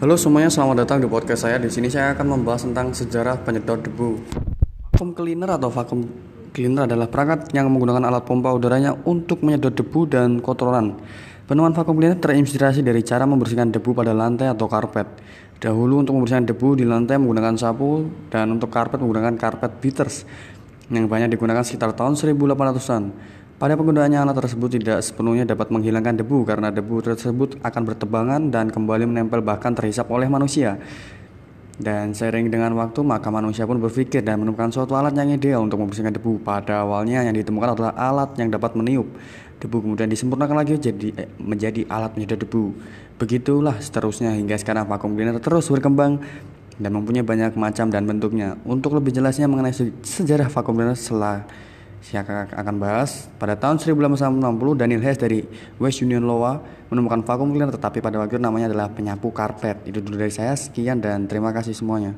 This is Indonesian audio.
Halo semuanya, selamat datang di podcast saya. Di sini saya akan membahas tentang sejarah penyedot debu. Vacuum cleaner atau vacuum cleaner adalah perangkat yang menggunakan alat pompa udaranya untuk menyedot debu dan kotoran. Penemuan vacuum cleaner terinspirasi dari cara membersihkan debu pada lantai atau karpet. Dahulu untuk membersihkan debu di lantai menggunakan sapu dan untuk karpet menggunakan karpet beaters yang banyak digunakan sekitar tahun 1800-an. Pada penggunaannya alat tersebut tidak sepenuhnya dapat menghilangkan debu karena debu tersebut akan bertebangan dan kembali menempel bahkan terhisap oleh manusia. Dan seiring dengan waktu maka manusia pun berpikir dan menemukan suatu alat yang ideal untuk membersihkan debu. Pada awalnya yang ditemukan adalah alat yang dapat meniup debu kemudian disempurnakan lagi jadi eh, menjadi alat menyedot debu. Begitulah seterusnya hingga sekarang vacuum cleaner terus berkembang dan mempunyai banyak macam dan bentuknya. Untuk lebih jelasnya mengenai sejarah vacuum cleaner setelah saya akan bahas pada tahun 1860 Daniel Hess dari West Union Iowa menemukan vakum cleaner tetapi pada waktu itu namanya adalah penyapu karpet. Itu dulu dari saya sekian dan terima kasih semuanya.